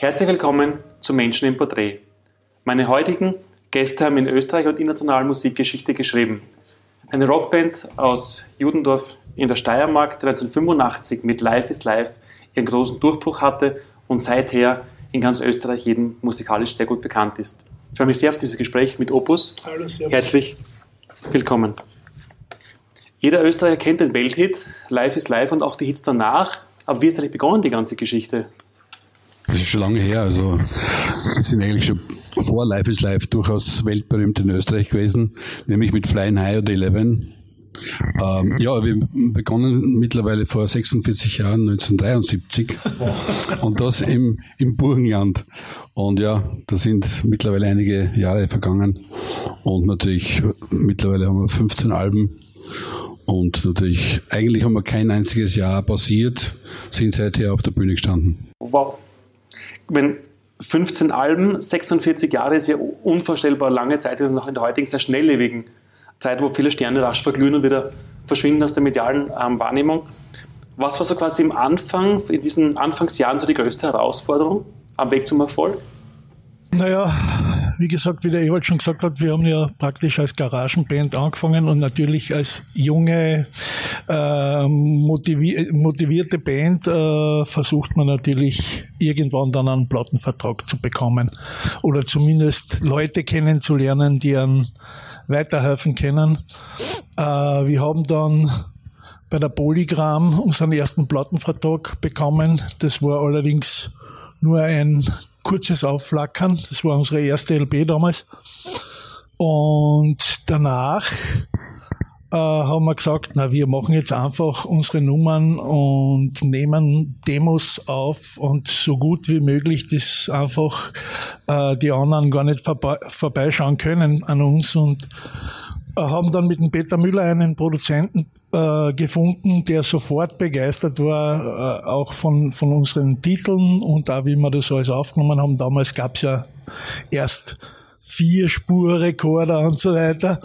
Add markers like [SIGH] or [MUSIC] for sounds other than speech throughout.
Herzlich willkommen zu Menschen im Porträt. Meine heutigen Gäste haben in Österreich und international Musikgeschichte geschrieben. Eine Rockband aus Judendorf in der Steiermark, die 1985 mit Life is Life ihren großen Durchbruch hatte und seither in ganz Österreich jedem musikalisch sehr gut bekannt ist. Ich freue mich sehr auf dieses Gespräch mit Opus. Hallo, Herzlich willkommen. Jeder Österreicher kennt den Welthit Life is Life und auch die Hits danach. Aber wie ist eigentlich begonnen, die ganze Geschichte? Das ist schon lange her. Also, wir sind eigentlich schon vor Life is Life durchaus weltberühmt in Österreich gewesen, nämlich mit Flying High oder Eleven. Ähm, ja, wir begonnen mittlerweile vor 46 Jahren, 1973. und das im, im Burgenland. Und ja, da sind mittlerweile einige Jahre vergangen. Und natürlich, mittlerweile haben wir 15 Alben. Und natürlich, eigentlich haben wir kein einziges Jahr passiert, sind seither auf der Bühne gestanden. Wow wenn 15 Alben, 46 Jahre ist ja unvorstellbar lange Zeit, ist noch in der heutigen sehr schnelllebigen Zeit, wo viele Sterne rasch verglühen und wieder verschwinden aus der medialen ähm, Wahrnehmung. Was war so quasi im Anfang, in diesen Anfangsjahren so die größte Herausforderung am Weg zum Erfolg? Naja, wie gesagt, wie der Ewald schon gesagt hat, wir haben ja praktisch als Garagenband angefangen und natürlich als junge, äh, motivi motivierte Band äh, versucht man natürlich irgendwann dann einen Plattenvertrag zu bekommen oder zumindest Leute kennenzulernen, die einen weiterhelfen können. Äh, wir haben dann bei der Polygram unseren ersten Plattenvertrag bekommen. Das war allerdings nur ein kurzes Aufflackern. Das war unsere erste LP damals. Und danach äh, haben wir gesagt, na, wir machen jetzt einfach unsere Nummern und nehmen Demos auf und so gut wie möglich, dass einfach äh, die anderen gar nicht vorbei, vorbeischauen können an uns und äh, haben dann mit dem Peter Müller einen Produzenten äh, gefunden, der sofort begeistert war, äh, auch von, von unseren Titeln und auch wie wir das alles aufgenommen haben. Damals gab es ja erst vier Spurrekorder und so weiter.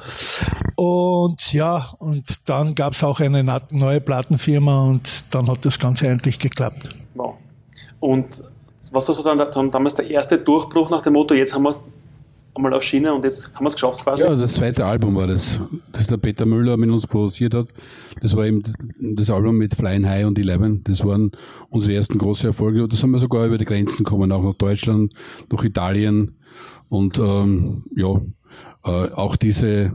Und ja, und dann gab es auch eine neue Plattenfirma und dann hat das Ganze endlich geklappt. Wow. Und was war so dann, damals der erste Durchbruch nach dem Motto, jetzt haben wir einmal auf Schiene und jetzt haben wir es geschafft quasi. Ja, das zweite Album war das, das der Peter Müller mit uns produziert hat. Das war eben das Album mit Flying High und Eleven. Das waren unsere ersten großen Erfolge. Und das haben wir sogar über die Grenzen gekommen, auch nach Deutschland, nach Italien. Und ähm, ja, äh, auch diese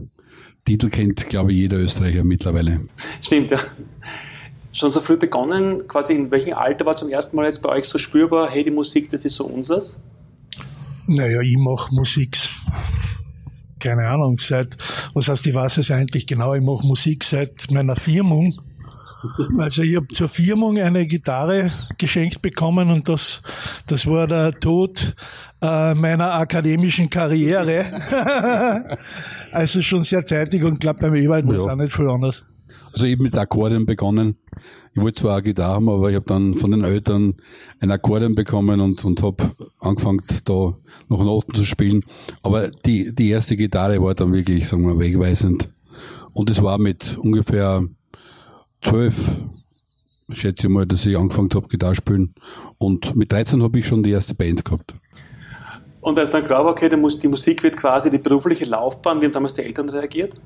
Titel kennt, glaube ich, jeder Österreicher mittlerweile. Stimmt, ja. Schon so früh begonnen, quasi in welchem Alter war zum ersten Mal jetzt bei euch so spürbar, hey, die Musik, das ist so unseres? Naja, ich mache Musik, keine Ahnung, seit, was heißt, ich weiß es eigentlich genau, ich mache Musik seit meiner Firmung. Also ich habe zur Firmung eine Gitarre geschenkt bekommen und das, das war der Tod äh, meiner akademischen Karriere. [LAUGHS] also schon sehr zeitig und glaube beim Ewald war es auch nicht viel anders. Also eben mit Akkordeon begonnen. Ich wollte zwar auch Gitarre haben, aber ich habe dann von den Eltern ein Akkordeon bekommen und, und habe angefangen, da noch Noten zu spielen. Aber die, die erste Gitarre war dann wirklich, sagen wir, wegweisend. Und es war mit ungefähr zwölf, schätze ich mal, dass ich angefangen habe, Gitarre spielen. Und mit 13 habe ich schon die erste Band gehabt. Und als dann klar war, okay, die Musik wird quasi die berufliche Laufbahn, wie haben damals die Eltern reagiert?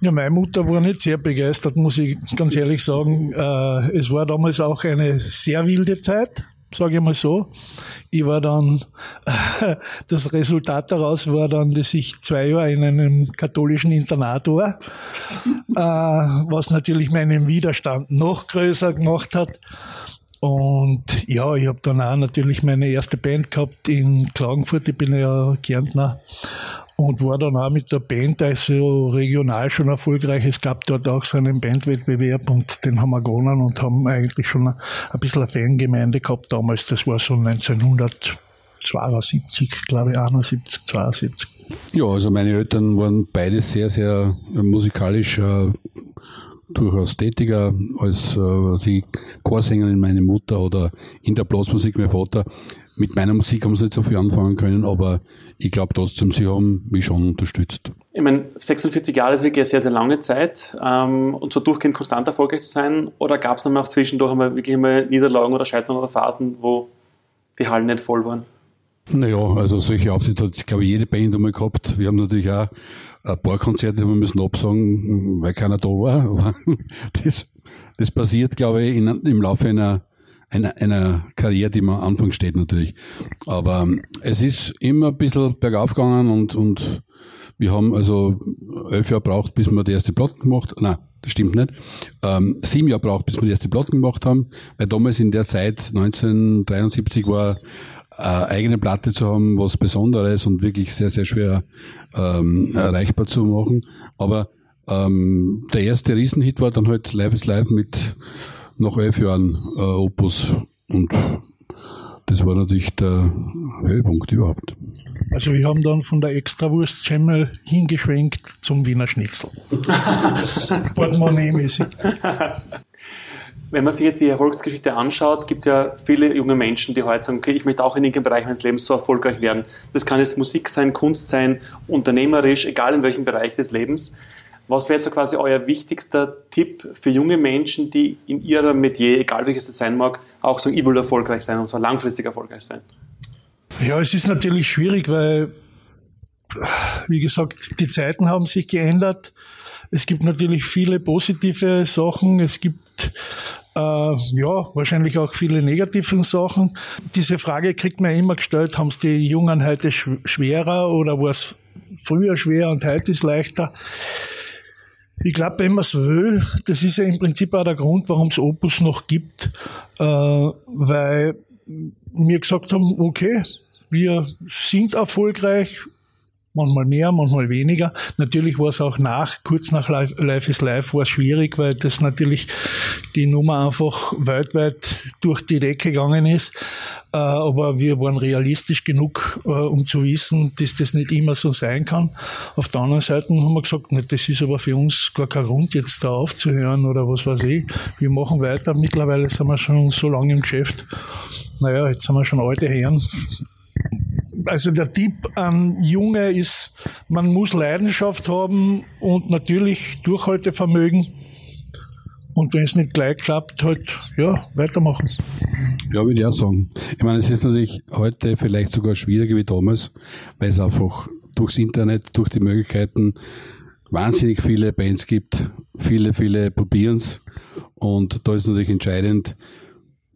Ja, meine Mutter war nicht sehr begeistert, muss ich ganz ehrlich sagen. Äh, es war damals auch eine sehr wilde Zeit, sage ich mal so. Ich war dann, [LAUGHS] das Resultat daraus war dann, dass ich zwei Jahre in einem katholischen Internat war, äh, was natürlich meinen Widerstand noch größer gemacht hat. Und ja, ich habe dann auch natürlich meine erste Band gehabt in Klagenfurt, ich bin ja Kärntner und war dann auch mit der Band also regional schon erfolgreich. Es gab dort auch so einen Bandwettbewerb und den haben wir gewonnen und haben eigentlich schon ein bisschen eine Fangemeinde gehabt damals. Das war so 1972, glaube ich, 71, 72. Ja, also meine Eltern waren beide sehr, sehr musikalisch äh, durchaus tätiger als äh, also Chorsängerin meine Mutter oder in der Blasmusik mein Vater mit meiner Musik haben sie nicht so viel anfangen können, aber ich glaube trotzdem, sie haben mich schon unterstützt. Ich meine, 46 Jahre ist wirklich eine sehr, sehr lange Zeit ähm, und so durchgehend konstant erfolgreich zu sein oder gab es dann auch zwischendurch einmal wirklich einmal Niederlagen oder Scheitern oder Phasen, wo die Hallen nicht voll waren? Naja, also solche Auftritte hat, glaube ich, jede Band einmal gehabt. Wir haben natürlich auch ein paar Konzerte, wir müssen absagen, weil keiner da war. [LAUGHS] Aber das, das passiert, glaube ich, in, im Laufe einer, einer, einer Karriere, die man am Anfang steht natürlich. Aber ähm, es ist immer ein bisschen bergauf gegangen und, und wir haben also elf Jahre braucht, bis wir die erste Platte gemacht Nein, das stimmt nicht. Ähm, sieben Jahre braucht, bis wir die erste Platte gemacht haben, weil damals in der Zeit, 1973, war eine eigene Platte zu haben, was Besonderes und wirklich sehr, sehr schwer ähm, erreichbar zu machen. Aber ähm, der erste Riesenhit war dann halt Live is Live mit noch elf Jahren äh, Opus und das war natürlich der Höhepunkt überhaupt. Also wir haben dann von der Extrawurst Schemmel hingeschwenkt zum Wiener Schnitzel. Portemonnaie-mäßig. Wenn man sich jetzt die Erfolgsgeschichte anschaut, gibt es ja viele junge Menschen, die heute sagen, okay, ich möchte auch in irgendeinem Bereich meines Lebens so erfolgreich werden. Das kann jetzt Musik sein, Kunst sein, unternehmerisch, egal in welchem Bereich des Lebens. Was wäre so quasi euer wichtigster Tipp für junge Menschen, die in ihrem Metier, egal welches es sein mag, auch ich will erfolgreich sein und zwar langfristig erfolgreich sein? Ja, es ist natürlich schwierig, weil, wie gesagt, die Zeiten haben sich geändert. Es gibt natürlich viele positive Sachen. Es gibt äh, ja, wahrscheinlich auch viele negative Sachen. Diese Frage kriegt man immer gestellt, haben es die Jungen heute schwerer oder war es früher schwer und heute ist leichter? Ich glaube, wenn man es will, das ist ja im Prinzip auch der Grund, warum es Opus noch gibt, äh, weil wir gesagt haben, okay, wir sind erfolgreich, manchmal mehr, manchmal weniger. Natürlich war es auch nach, kurz nach Life, Life is Life war es schwierig, weil das natürlich die Nummer einfach weltweit durch die Decke gegangen ist. Äh, aber wir waren realistisch genug, äh, um zu wissen, dass das nicht immer so sein kann. Auf der anderen Seite haben wir gesagt, das ist aber für uns gar kein Grund, jetzt da aufzuhören oder was weiß ich. Wir machen weiter. Mittlerweile sind wir schon so lange im Geschäft. Naja, jetzt sind wir schon alte Herren also der Tipp an Junge ist, man muss Leidenschaft haben und natürlich Durchhaltevermögen. Und wenn es nicht gleich klappt, halt, ja, weitermachen. Ja, würde ich auch sagen. Ich meine, es ist natürlich heute vielleicht sogar schwieriger wie damals, weil es einfach durchs Internet, durch die Möglichkeiten wahnsinnig viele Bands gibt. Viele, viele probieren es. Und da ist natürlich entscheidend,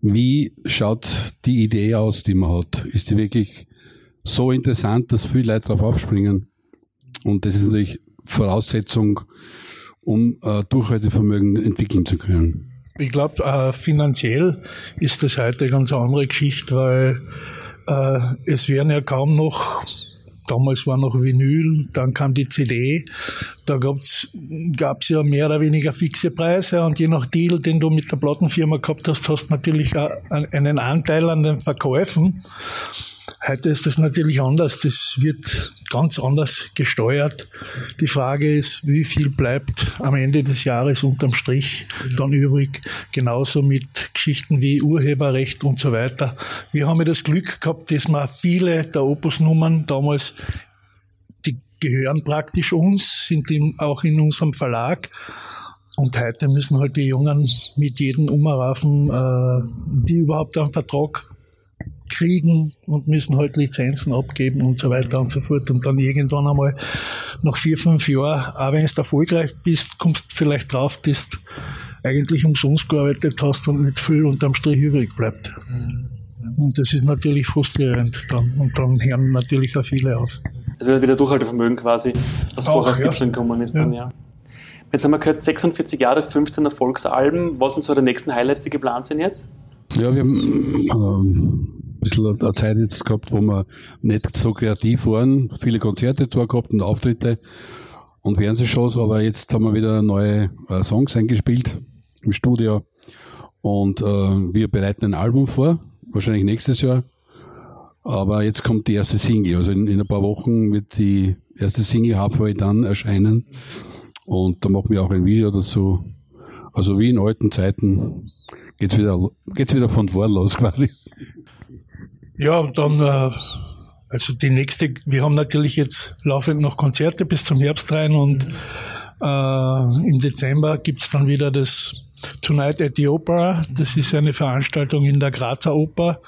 wie schaut die Idee aus, die man hat? Ist die wirklich so interessant, dass viele Leute darauf aufspringen. Und das ist natürlich Voraussetzung, um äh, Durchhaltevermögen entwickeln zu können. Ich glaube, äh, finanziell ist das heute eine ganz andere Geschichte, weil äh, es werden ja kaum noch, damals war noch Vinyl, dann kam die CD, da gab's gab's ja mehr oder weniger fixe Preise und je nach Deal, den du mit der Plattenfirma gehabt hast, hast natürlich einen Anteil an den Verkäufen. Heute ist das natürlich anders. Das wird ganz anders gesteuert. Die Frage ist, wie viel bleibt am Ende des Jahres unterm Strich dann übrig? Genauso mit Geschichten wie Urheberrecht und so weiter. Wir haben ja das Glück gehabt, dass wir viele der Opus-Nummern damals, die gehören praktisch uns, sind auch in unserem Verlag. Und heute müssen halt die Jungen mit jedem umraufen, äh, die überhaupt einen Vertrag kriegen und müssen halt Lizenzen abgeben und so weiter und so fort. Und dann irgendwann einmal nach vier, fünf Jahren, auch wenn du erfolgreich bist, kommst du vielleicht drauf, dass du eigentlich umsonst gearbeitet hast und nicht viel unterm Strich übrig bleibt. Und das ist natürlich frustrierend dann. Und dann hören natürlich auch viele auf. Also wieder Durchhaltevermögen quasi, was auch, vorher ja. gekommen ist dann, ja. Jetzt haben wir gehört, 46 Jahre, 15 Erfolgsalben. Was sind so die nächsten Highlights, die geplant sind jetzt? Ja, wir haben ähm, bisschen eine Zeit jetzt gehabt, wo wir nicht so kreativ waren. Viele Konzerte zwar gehabt und Auftritte und Fernsehshows, aber jetzt haben wir wieder neue äh, Songs eingespielt im Studio. Und äh, wir bereiten ein Album vor, wahrscheinlich nächstes Jahr. Aber jetzt kommt die erste Single. Also in, in ein paar Wochen wird die erste Single Halfway dann erscheinen. Und da machen wir auch ein Video dazu. Also wie in alten Zeiten geht's wieder, geht's wieder von vorn los [LAUGHS] quasi. Ja, und dann, äh, also die nächste, wir haben natürlich jetzt laufend noch Konzerte bis zum Herbst rein und äh, im Dezember gibt's dann wieder das Tonight at the Opera. Das ist eine Veranstaltung in der Grazer Oper,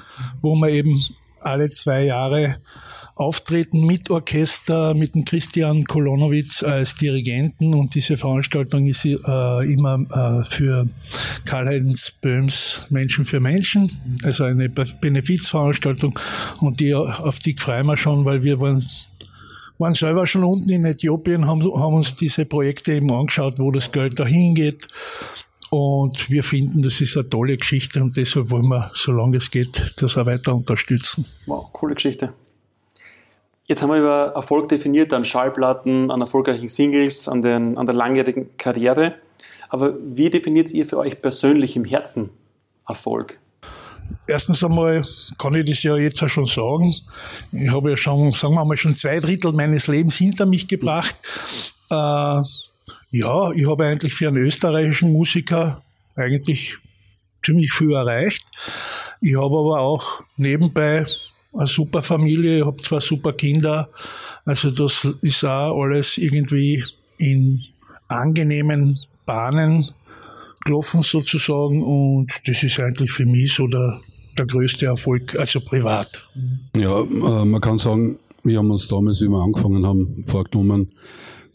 wo wir eben alle zwei Jahre auftreten mit Orchester, mit dem Christian Kolonowitz als Dirigenten und diese Veranstaltung ist äh, immer äh, für Karl-Heinz Böhms Menschen für Menschen, also eine Benefizveranstaltung und die, auf die freuen wir schon, weil wir waren waren selber schon unten in Äthiopien, haben, haben uns diese Projekte eben angeschaut, wo das Geld dahin geht. Und wir finden, das ist eine tolle Geschichte und deshalb wollen wir, solange es geht, das auch weiter unterstützen. Wow, coole Geschichte. Jetzt haben wir über Erfolg definiert, an Schallplatten, an erfolgreichen Singles, an, den, an der langjährigen Karriere. Aber wie definiert ihr für euch persönlich im Herzen Erfolg? Erstens einmal kann ich das ja jetzt auch schon sagen. Ich habe ja schon, sagen wir mal, schon zwei Drittel meines Lebens hinter mich gebracht. Äh, ja, ich habe eigentlich für einen österreichischen Musiker eigentlich ziemlich viel erreicht. Ich habe aber auch nebenbei eine super Familie, ich habe zwei super Kinder. Also das ist auch alles irgendwie in angenehmen Bahnen gelaufen sozusagen und das ist eigentlich für mich so der, der größte Erfolg, also privat. Ja, äh, man kann sagen, wir haben uns damals, wie wir angefangen haben, vorgenommen,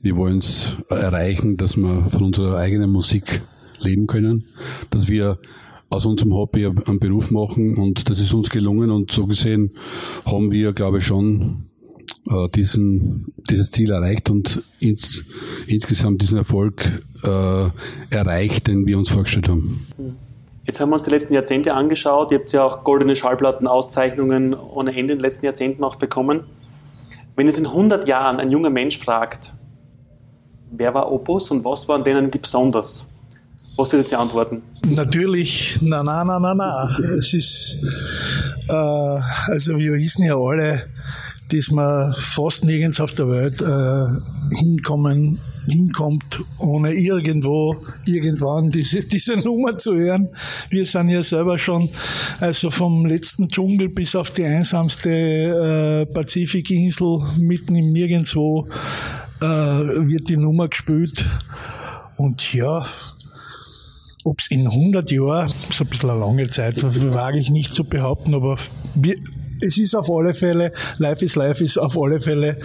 wir wollen es erreichen, dass wir von unserer eigenen Musik leben können, dass wir aus unserem Hobby einen Beruf machen und das ist uns gelungen und so gesehen haben wir, glaube ich, schon äh, diesen, dieses Ziel erreicht und ins, insgesamt diesen Erfolg äh, erreicht, den wir uns vorgestellt haben. Jetzt haben wir uns die letzten Jahrzehnte angeschaut. Ihr habt ja auch goldene Schallplatten-Auszeichnungen ohne Ende in den letzten Jahrzehnten auch bekommen. Wenn jetzt in 100 Jahren ein junger Mensch fragt, wer war Opus und was war an denen besonders? Was würdet ihr antworten? Natürlich, na, na, na, na, na. Es ist, äh, also wir wissen ja alle, dass man fast nirgends auf der Welt äh, hinkommen, hinkommt, ohne irgendwo, irgendwann diese, diese Nummer zu hören. Wir sind ja selber schon, also vom letzten Dschungel bis auf die einsamste äh, Pazifikinsel mitten im Nirgendwo äh, wird die Nummer gespielt. Und ja, ob es in 100 Jahren, das ist ein bisschen eine lange Zeit, wage ich nicht zu behaupten, aber wir, es ist auf alle Fälle, Life is Life ist auf alle Fälle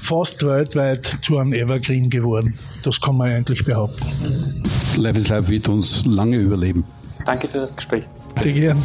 fast weltweit zu einem Evergreen geworden. Das kann man eigentlich behaupten. Life is Life wird uns lange überleben. Danke für das Gespräch. Sehr gern.